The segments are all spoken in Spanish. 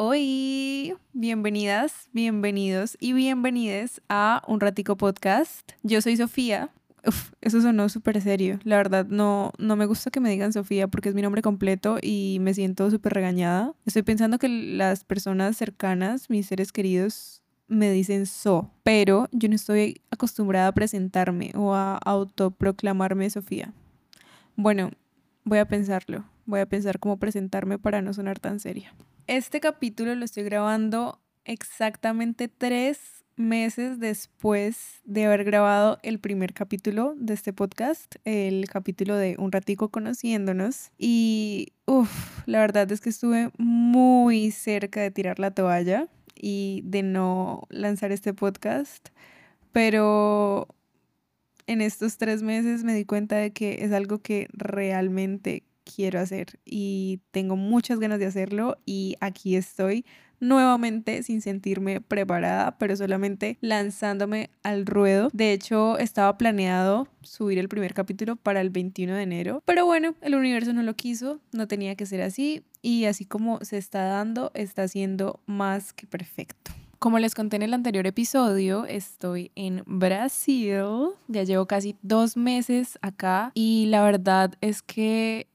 Hoy, bienvenidas, bienvenidos y bienvenides a Un Ratico Podcast. Yo soy Sofía. Uf, eso sonó súper serio. La verdad, no, no me gusta que me digan Sofía porque es mi nombre completo y me siento súper regañada. Estoy pensando que las personas cercanas, mis seres queridos, me dicen So, pero yo no estoy acostumbrada a presentarme o a autoproclamarme Sofía. Bueno, voy a pensarlo. Voy a pensar cómo presentarme para no sonar tan seria. Este capítulo lo estoy grabando exactamente tres meses después de haber grabado el primer capítulo de este podcast, el capítulo de Un ratico conociéndonos. Y uff, la verdad es que estuve muy cerca de tirar la toalla y de no lanzar este podcast, pero en estos tres meses me di cuenta de que es algo que realmente quiero hacer y tengo muchas ganas de hacerlo y aquí estoy nuevamente sin sentirme preparada, pero solamente lanzándome al ruedo. De hecho, estaba planeado subir el primer capítulo para el 21 de enero, pero bueno, el universo no lo quiso, no tenía que ser así y así como se está dando, está siendo más que perfecto. Como les conté en el anterior episodio, estoy en Brasil, ya llevo casi dos meses acá y la verdad es que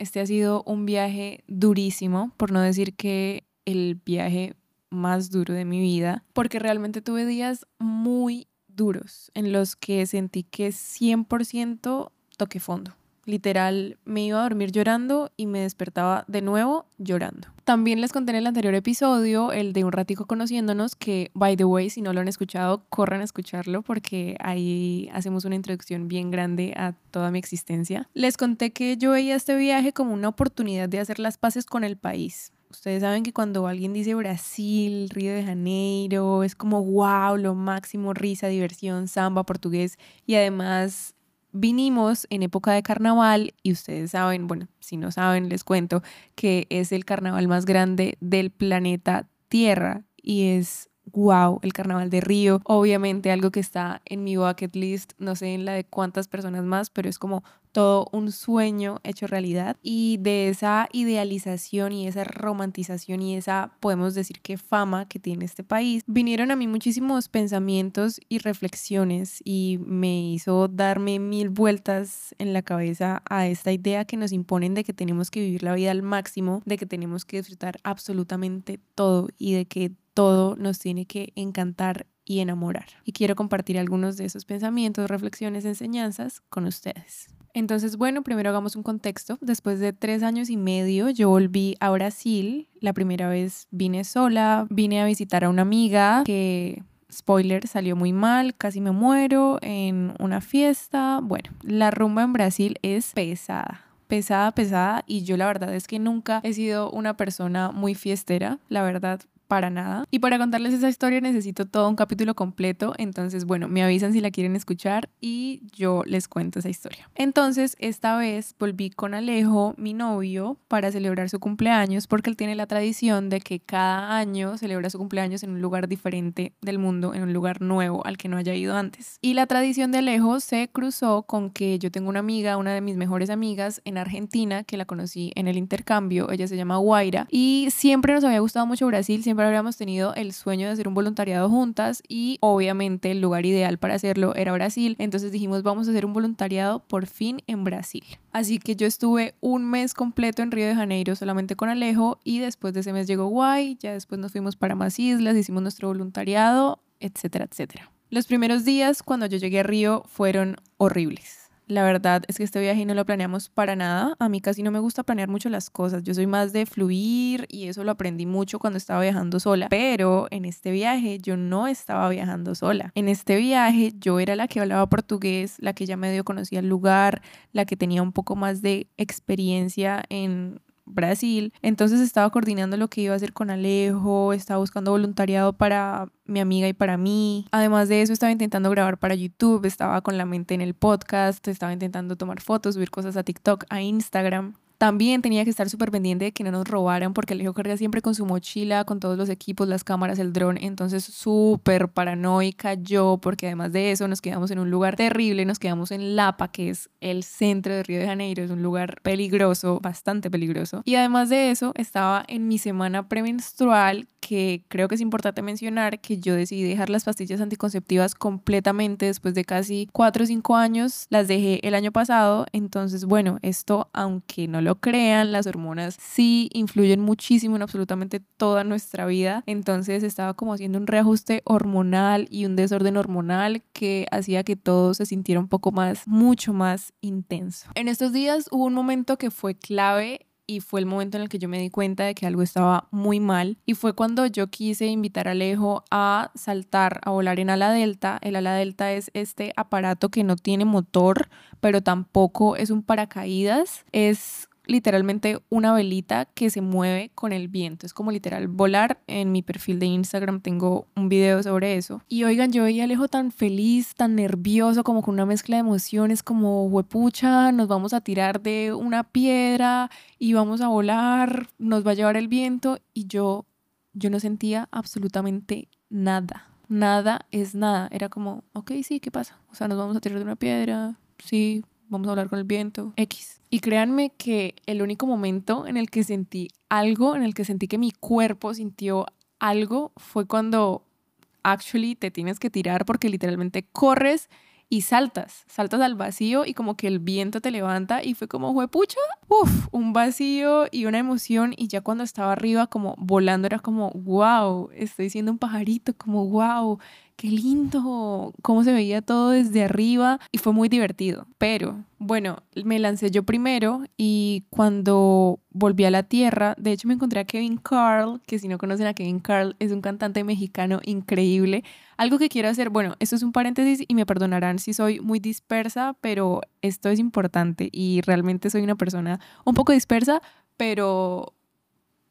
este ha sido un viaje durísimo, por no decir que el viaje más duro de mi vida, porque realmente tuve días muy duros en los que sentí que 100% toqué fondo. Literal, me iba a dormir llorando y me despertaba de nuevo llorando. También les conté en el anterior episodio, el de un ratico conociéndonos, que, by the way, si no lo han escuchado, corran a escucharlo porque ahí hacemos una introducción bien grande a toda mi existencia. Les conté que yo veía este viaje como una oportunidad de hacer las paces con el país. Ustedes saben que cuando alguien dice Brasil, Río de Janeiro, es como wow, lo máximo, risa, diversión, samba, portugués y además vinimos en época de carnaval y ustedes saben, bueno, si no saben, les cuento que es el carnaval más grande del planeta Tierra y es wow, el carnaval de Río, obviamente algo que está en mi bucket list, no sé en la de cuántas personas más, pero es como todo un sueño hecho realidad. Y de esa idealización y esa romantización y esa, podemos decir que fama que tiene este país, vinieron a mí muchísimos pensamientos y reflexiones y me hizo darme mil vueltas en la cabeza a esta idea que nos imponen de que tenemos que vivir la vida al máximo, de que tenemos que disfrutar absolutamente todo y de que todo nos tiene que encantar y enamorar. Y quiero compartir algunos de esos pensamientos, reflexiones, enseñanzas con ustedes. Entonces, bueno, primero hagamos un contexto. Después de tres años y medio, yo volví a Brasil. La primera vez vine sola, vine a visitar a una amiga que spoiler, salió muy mal, casi me muero en una fiesta. Bueno, la rumba en Brasil es pesada. Pesada, pesada, y yo la verdad es que nunca he sido una persona muy fiestera, la verdad para nada. Y para contarles esa historia necesito todo un capítulo completo, entonces bueno, me avisan si la quieren escuchar y yo les cuento esa historia. Entonces, esta vez volví con Alejo, mi novio, para celebrar su cumpleaños porque él tiene la tradición de que cada año celebra su cumpleaños en un lugar diferente del mundo, en un lugar nuevo al que no haya ido antes. Y la tradición de Alejo se cruzó con que yo tengo una amiga, una de mis mejores amigas en Argentina, que la conocí en el intercambio, ella se llama Guaira, y siempre nos había gustado mucho Brasil, siempre habíamos tenido el sueño de hacer un voluntariado juntas y obviamente el lugar ideal para hacerlo era Brasil. Entonces dijimos, vamos a hacer un voluntariado por fin en Brasil. Así que yo estuve un mes completo en Río de Janeiro solamente con Alejo y después de ese mes llegó Guay, ya después nos fuimos para más islas, hicimos nuestro voluntariado, etcétera, etcétera. Los primeros días cuando yo llegué a Río fueron horribles la verdad es que este viaje no lo planeamos para nada. A mí casi no me gusta planear mucho las cosas. Yo soy más de fluir y eso lo aprendí mucho cuando estaba viajando sola. Pero en este viaje yo no estaba viajando sola. En este viaje yo era la que hablaba portugués, la que ya medio conocía el lugar, la que tenía un poco más de experiencia en Brasil. Entonces estaba coordinando lo que iba a hacer con Alejo, estaba buscando voluntariado para mi amiga y para mí. Además de eso, estaba intentando grabar para YouTube, estaba con la mente en el podcast, estaba intentando tomar fotos, subir cosas a TikTok, a Instagram. También tenía que estar súper pendiente de que no nos robaran porque Alejo carga siempre con su mochila, con todos los equipos, las cámaras, el dron. Entonces súper paranoica yo porque además de eso nos quedamos en un lugar terrible, nos quedamos en Lapa, que es el centro de Río de Janeiro, es un lugar peligroso, bastante peligroso. Y además de eso estaba en mi semana premenstrual que creo que es importante mencionar que yo decidí dejar las pastillas anticonceptivas completamente después de casi 4 o 5 años. Las dejé el año pasado. Entonces, bueno, esto, aunque no lo crean, las hormonas sí influyen muchísimo en absolutamente toda nuestra vida. Entonces estaba como haciendo un reajuste hormonal y un desorden hormonal que hacía que todo se sintiera un poco más, mucho más intenso. En estos días hubo un momento que fue clave y fue el momento en el que yo me di cuenta de que algo estaba muy mal y fue cuando yo quise invitar a Alejo a saltar, a volar en ala delta. El ala delta es este aparato que no tiene motor, pero tampoco es un paracaídas, es literalmente una velita que se mueve con el viento. Es como literal volar. En mi perfil de Instagram tengo un video sobre eso. Y oigan, yo veía Alejo tan feliz, tan nervioso, como con una mezcla de emociones, como huepucha, nos vamos a tirar de una piedra y vamos a volar, nos va a llevar el viento. Y yo, yo no sentía absolutamente nada. Nada es nada. Era como, ok, sí, ¿qué pasa? O sea, nos vamos a tirar de una piedra, sí, vamos a hablar con el viento, X. Y créanme que el único momento en el que sentí algo, en el que sentí que mi cuerpo sintió algo, fue cuando actually te tienes que tirar porque literalmente corres y saltas, saltas al vacío y como que el viento te levanta y fue como, pucha, uff, un vacío y una emoción y ya cuando estaba arriba como volando era como, wow, estoy siendo un pajarito, como, wow, qué lindo, cómo se veía todo desde arriba y fue muy divertido. Pero bueno, me lancé yo primero y cuando volví a la tierra, de hecho me encontré a Kevin Carl, que si no conocen a Kevin Carl es un cantante mexicano increíble. Algo que quiero hacer, bueno, esto es un paréntesis y me perdonarán si soy muy dispersa, pero esto es importante y realmente soy una persona un poco dispersa, pero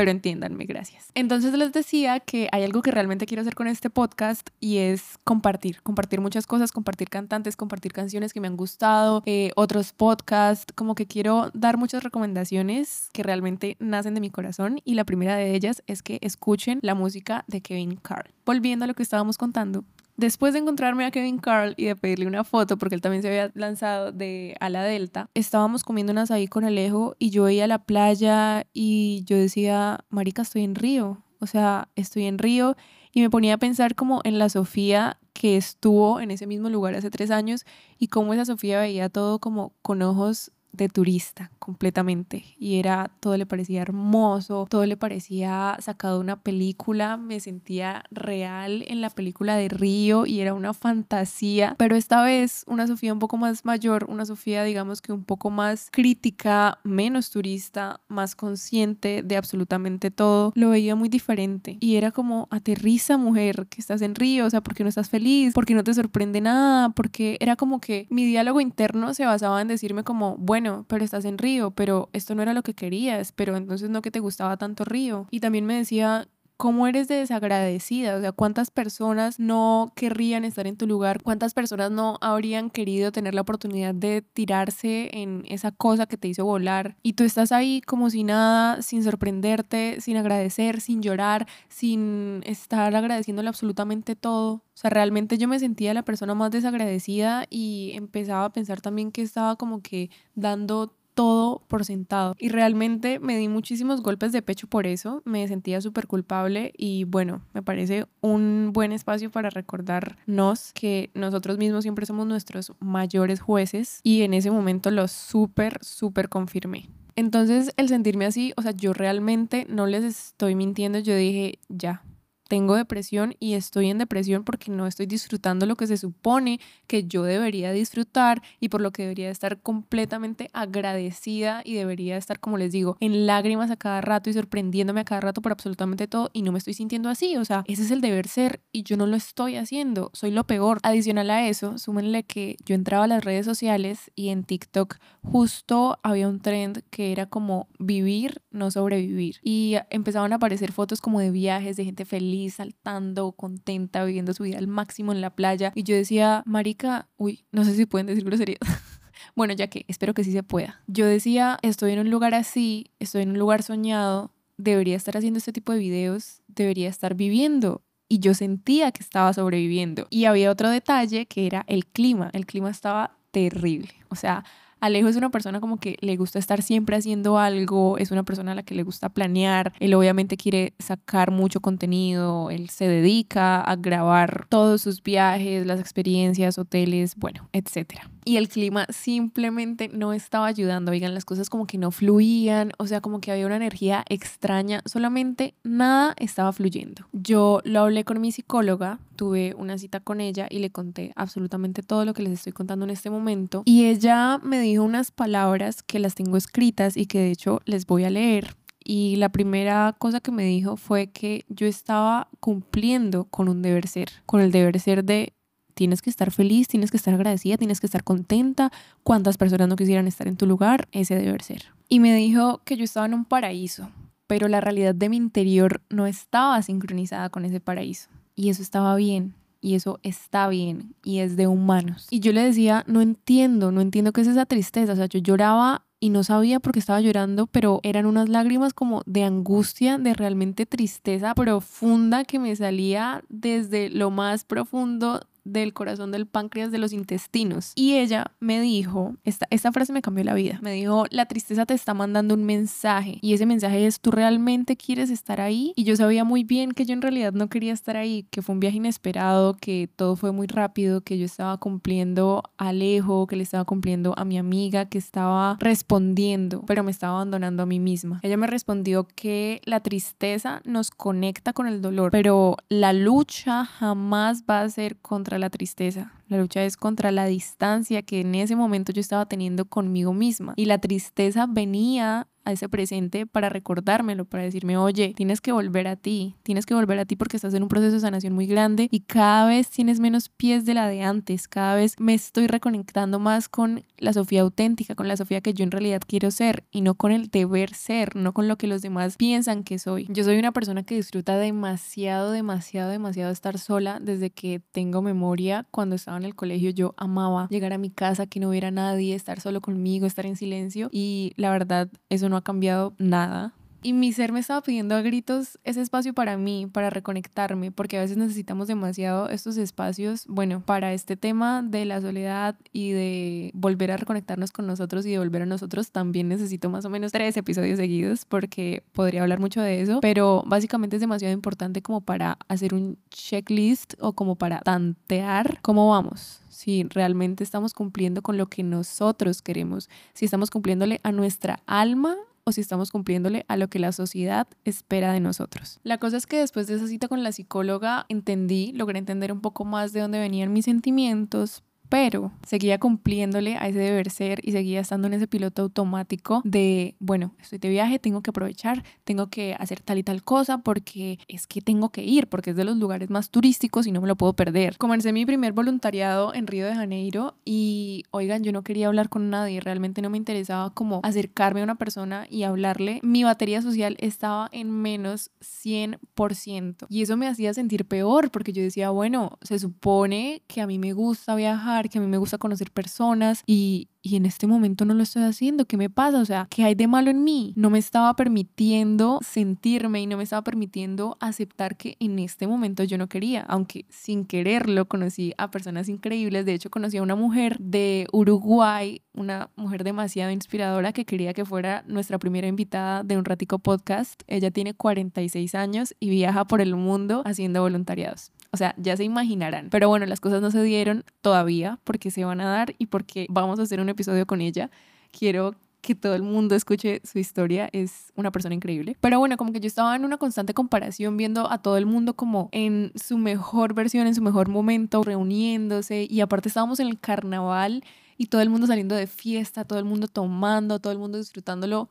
pero entiéndanme, gracias. Entonces les decía que hay algo que realmente quiero hacer con este podcast y es compartir, compartir muchas cosas, compartir cantantes, compartir canciones que me han gustado, eh, otros podcasts, como que quiero dar muchas recomendaciones que realmente nacen de mi corazón y la primera de ellas es que escuchen la música de Kevin Carl. Volviendo a lo que estábamos contando, Después de encontrarme a Kevin Carl y de pedirle una foto, porque él también se había lanzado de a la Delta, estábamos comiendo unas ahí con Alejo y yo veía la playa y yo decía, Marica, estoy en Río. O sea, estoy en Río y me ponía a pensar como en la Sofía que estuvo en ese mismo lugar hace tres años y cómo esa Sofía veía todo como con ojos de turista completamente y era todo le parecía hermoso, todo le parecía sacado de una película, me sentía real en la película de Río y era una fantasía, pero esta vez una Sofía un poco más mayor, una Sofía digamos que un poco más crítica, menos turista, más consciente de absolutamente todo, lo veía muy diferente y era como aterriza mujer que estás en Río, o sea, ¿por qué no estás feliz? ¿Por qué no te sorprende nada? Porque era como que mi diálogo interno se basaba en decirme como, bueno, bueno, pero estás en Río, pero esto no era lo que querías, pero entonces no que te gustaba tanto Río. Y también me decía, cómo eres de desagradecida, o sea, cuántas personas no querrían estar en tu lugar, cuántas personas no habrían querido tener la oportunidad de tirarse en esa cosa que te hizo volar y tú estás ahí como si nada, sin sorprenderte, sin agradecer, sin llorar, sin estar agradeciéndole absolutamente todo. O sea, realmente yo me sentía la persona más desagradecida y empezaba a pensar también que estaba como que dando todo por sentado. Y realmente me di muchísimos golpes de pecho por eso, me sentía súper culpable y bueno, me parece un buen espacio para recordarnos que nosotros mismos siempre somos nuestros mayores jueces y en ese momento lo súper, súper confirmé. Entonces el sentirme así, o sea, yo realmente no les estoy mintiendo, yo dije, ya, tengo depresión y estoy en depresión porque no estoy disfrutando lo que se supone que yo debería disfrutar y por lo que debería estar completamente agradecida y debería estar, como les digo, en lágrimas a cada rato y sorprendiéndome a cada rato por absolutamente todo y no me estoy sintiendo así. O sea, ese es el deber ser y yo no lo estoy haciendo. Soy lo peor. Adicional a eso, súmenle que yo entraba a las redes sociales y en TikTok justo había un trend que era como vivir, no sobrevivir. Y empezaban a aparecer fotos como de viajes, de gente feliz saltando, contenta, viviendo su vida al máximo en la playa. Y yo decía, marica, uy, no sé si pueden decir groserías. Bueno, ya que espero que sí se pueda. Yo decía, estoy en un lugar así, estoy en un lugar soñado, debería estar haciendo este tipo de videos, debería estar viviendo. Y yo sentía que estaba sobreviviendo. Y había otro detalle que era el clima. El clima estaba terrible. O sea, Alejo es una persona como que le gusta estar siempre haciendo algo, es una persona a la que le gusta planear, él obviamente quiere sacar mucho contenido, él se dedica a grabar todos sus viajes, las experiencias, hoteles, bueno, etcétera y el clima simplemente no estaba ayudando. Oigan, las cosas como que no fluían, o sea, como que había una energía extraña, solamente nada estaba fluyendo. Yo lo hablé con mi psicóloga, tuve una cita con ella y le conté absolutamente todo lo que les estoy contando en este momento y ella me dijo unas palabras que las tengo escritas y que de hecho les voy a leer. Y la primera cosa que me dijo fue que yo estaba cumpliendo con un deber ser, con el deber ser de tienes que estar feliz, tienes que estar agradecida, tienes que estar contenta. ¿Cuántas personas no quisieran estar en tu lugar? Ese debe ser. Y me dijo que yo estaba en un paraíso, pero la realidad de mi interior no estaba sincronizada con ese paraíso. Y eso estaba bien, y eso está bien y es de humanos. Y yo le decía, no entiendo, no entiendo qué es esa tristeza. O sea, yo lloraba y no sabía por qué estaba llorando, pero eran unas lágrimas como de angustia, de realmente tristeza profunda que me salía desde lo más profundo del corazón del páncreas de los intestinos. Y ella me dijo, esta, esta frase me cambió la vida, me dijo, la tristeza te está mandando un mensaje y ese mensaje es, tú realmente quieres estar ahí. Y yo sabía muy bien que yo en realidad no quería estar ahí, que fue un viaje inesperado, que todo fue muy rápido, que yo estaba cumpliendo a Alejo, que le estaba cumpliendo a mi amiga, que estaba respondiendo, pero me estaba abandonando a mí misma. Ella me respondió que la tristeza nos conecta con el dolor, pero la lucha jamás va a ser contra la tristeza. La lucha es contra la distancia que en ese momento yo estaba teniendo conmigo misma. Y la tristeza venía a ese presente para recordármelo, para decirme, oye, tienes que volver a ti, tienes que volver a ti porque estás en un proceso de sanación muy grande y cada vez tienes menos pies de la de antes, cada vez me estoy reconectando más con la Sofía auténtica, con la Sofía que yo en realidad quiero ser y no con el deber ser, no con lo que los demás piensan que soy. Yo soy una persona que disfruta demasiado, demasiado, demasiado estar sola desde que tengo memoria. Cuando estaba en el colegio yo amaba llegar a mi casa, que no hubiera nadie, estar solo conmigo, estar en silencio y la verdad eso no ha cambiado nada. Y mi ser me estaba pidiendo a gritos ese espacio para mí, para reconectarme, porque a veces necesitamos demasiado estos espacios, bueno, para este tema de la soledad y de volver a reconectarnos con nosotros y de volver a nosotros, también necesito más o menos tres episodios seguidos, porque podría hablar mucho de eso, pero básicamente es demasiado importante como para hacer un checklist o como para tantear cómo vamos si realmente estamos cumpliendo con lo que nosotros queremos, si estamos cumpliéndole a nuestra alma o si estamos cumpliéndole a lo que la sociedad espera de nosotros. La cosa es que después de esa cita con la psicóloga entendí, logré entender un poco más de dónde venían mis sentimientos, pero seguía cumpliéndole a ese deber ser y seguía estando en ese piloto automático de, bueno, estoy de viaje, tengo que aprovechar, tengo que hacer tal y tal cosa porque es que tengo que ir, porque es de los lugares más turísticos y no me lo puedo perder. Comencé mi primer voluntariado en Río de Janeiro y, oigan, yo no quería hablar con nadie, realmente no me interesaba como acercarme a una persona y hablarle. Mi batería social estaba en menos 100% y eso me hacía sentir peor porque yo decía, bueno, se supone que a mí me gusta viajar, que a mí me gusta conocer personas y, y en este momento no lo estoy haciendo. ¿Qué me pasa? O sea, ¿qué hay de malo en mí? No me estaba permitiendo sentirme y no me estaba permitiendo aceptar que en este momento yo no quería, aunque sin quererlo conocí a personas increíbles. De hecho, conocí a una mujer de Uruguay, una mujer demasiado inspiradora que quería que fuera nuestra primera invitada de un ratico podcast. Ella tiene 46 años y viaja por el mundo haciendo voluntariados. O sea, ya se imaginarán. Pero bueno, las cosas no se dieron todavía porque se van a dar y porque vamos a hacer un episodio con ella. Quiero que todo el mundo escuche su historia, es una persona increíble. Pero bueno, como que yo estaba en una constante comparación viendo a todo el mundo como en su mejor versión, en su mejor momento, reuniéndose y aparte estábamos en el carnaval y todo el mundo saliendo de fiesta, todo el mundo tomando, todo el mundo disfrutándolo,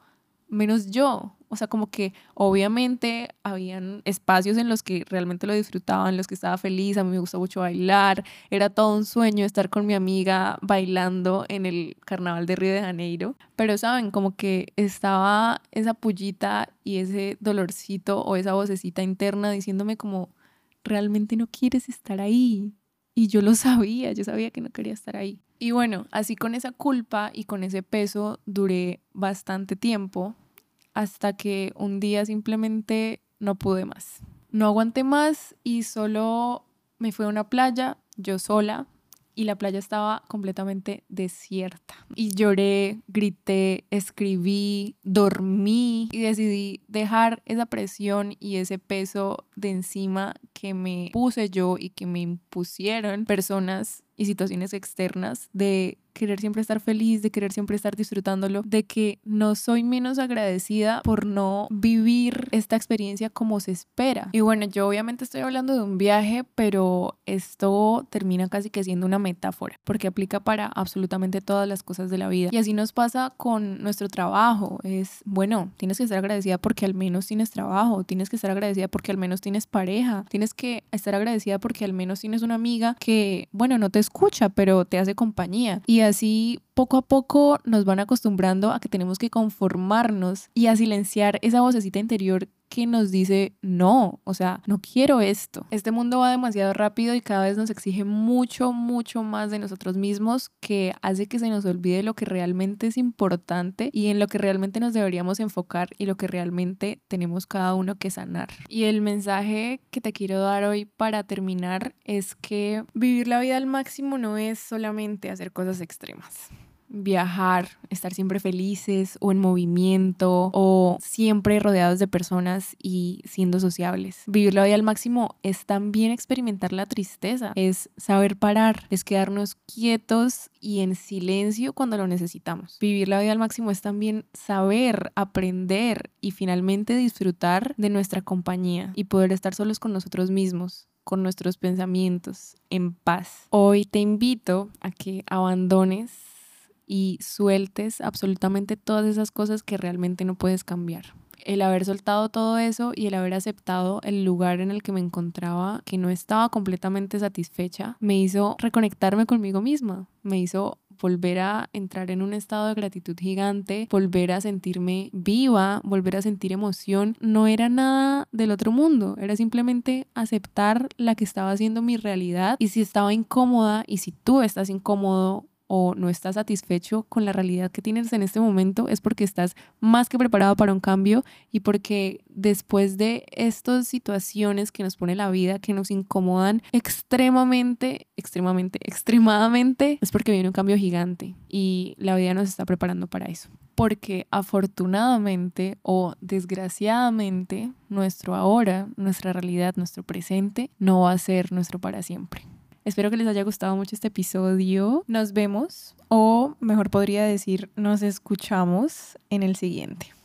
menos yo. O sea, como que obviamente habían espacios en los que realmente lo disfrutaba, en los que estaba feliz, a mí me gusta mucho bailar, era todo un sueño estar con mi amiga bailando en el carnaval de Río de Janeiro, pero saben, como que estaba esa pullita y ese dolorcito o esa vocecita interna diciéndome como, realmente no quieres estar ahí. Y yo lo sabía, yo sabía que no quería estar ahí. Y bueno, así con esa culpa y con ese peso duré bastante tiempo hasta que un día simplemente no pude más. No aguanté más y solo me fui a una playa, yo sola, y la playa estaba completamente desierta. Y lloré, grité, escribí, dormí y decidí dejar esa presión y ese peso de encima que me puse yo y que me impusieron personas y situaciones externas de querer siempre estar feliz, de querer siempre estar disfrutándolo, de que no soy menos agradecida por no vivir esta experiencia como se espera. Y bueno, yo obviamente estoy hablando de un viaje, pero esto termina casi que siendo una metáfora, porque aplica para absolutamente todas las cosas de la vida. Y así nos pasa con nuestro trabajo. Es, bueno, tienes que estar agradecida porque al menos tienes trabajo, tienes que estar agradecida porque al menos tienes pareja, tienes que estar agradecida porque al menos tienes una amiga que, bueno, no te escucha, pero te hace compañía. Y así poco a poco nos van acostumbrando a que tenemos que conformarnos y a silenciar esa vocecita interior que nos dice, no, o sea, no quiero esto. Este mundo va demasiado rápido y cada vez nos exige mucho, mucho más de nosotros mismos que hace que se nos olvide lo que realmente es importante y en lo que realmente nos deberíamos enfocar y lo que realmente tenemos cada uno que sanar. Y el mensaje que te quiero dar hoy para terminar es que vivir la vida al máximo no es solamente hacer cosas extremas viajar, estar siempre felices o en movimiento o siempre rodeados de personas y siendo sociables. Vivir la vida al máximo es también experimentar la tristeza, es saber parar, es quedarnos quietos y en silencio cuando lo necesitamos. Vivir la vida al máximo es también saber, aprender y finalmente disfrutar de nuestra compañía y poder estar solos con nosotros mismos con nuestros pensamientos en paz. Hoy te invito a que abandones y sueltes absolutamente todas esas cosas que realmente no puedes cambiar. El haber soltado todo eso y el haber aceptado el lugar en el que me encontraba, que no estaba completamente satisfecha, me hizo reconectarme conmigo misma, me hizo volver a entrar en un estado de gratitud gigante, volver a sentirme viva, volver a sentir emoción, no era nada del otro mundo, era simplemente aceptar la que estaba siendo mi realidad y si estaba incómoda y si tú estás incómodo o no estás satisfecho con la realidad que tienes en este momento es porque estás más que preparado para un cambio y porque después de estas situaciones que nos pone la vida, que nos incomodan extremadamente, extremadamente, extremadamente, es porque viene un cambio gigante y la vida nos está preparando para eso. Porque afortunadamente o desgraciadamente nuestro ahora, nuestra realidad, nuestro presente no va a ser nuestro para siempre. Espero que les haya gustado mucho este episodio. Nos vemos, o mejor podría decir, nos escuchamos en el siguiente.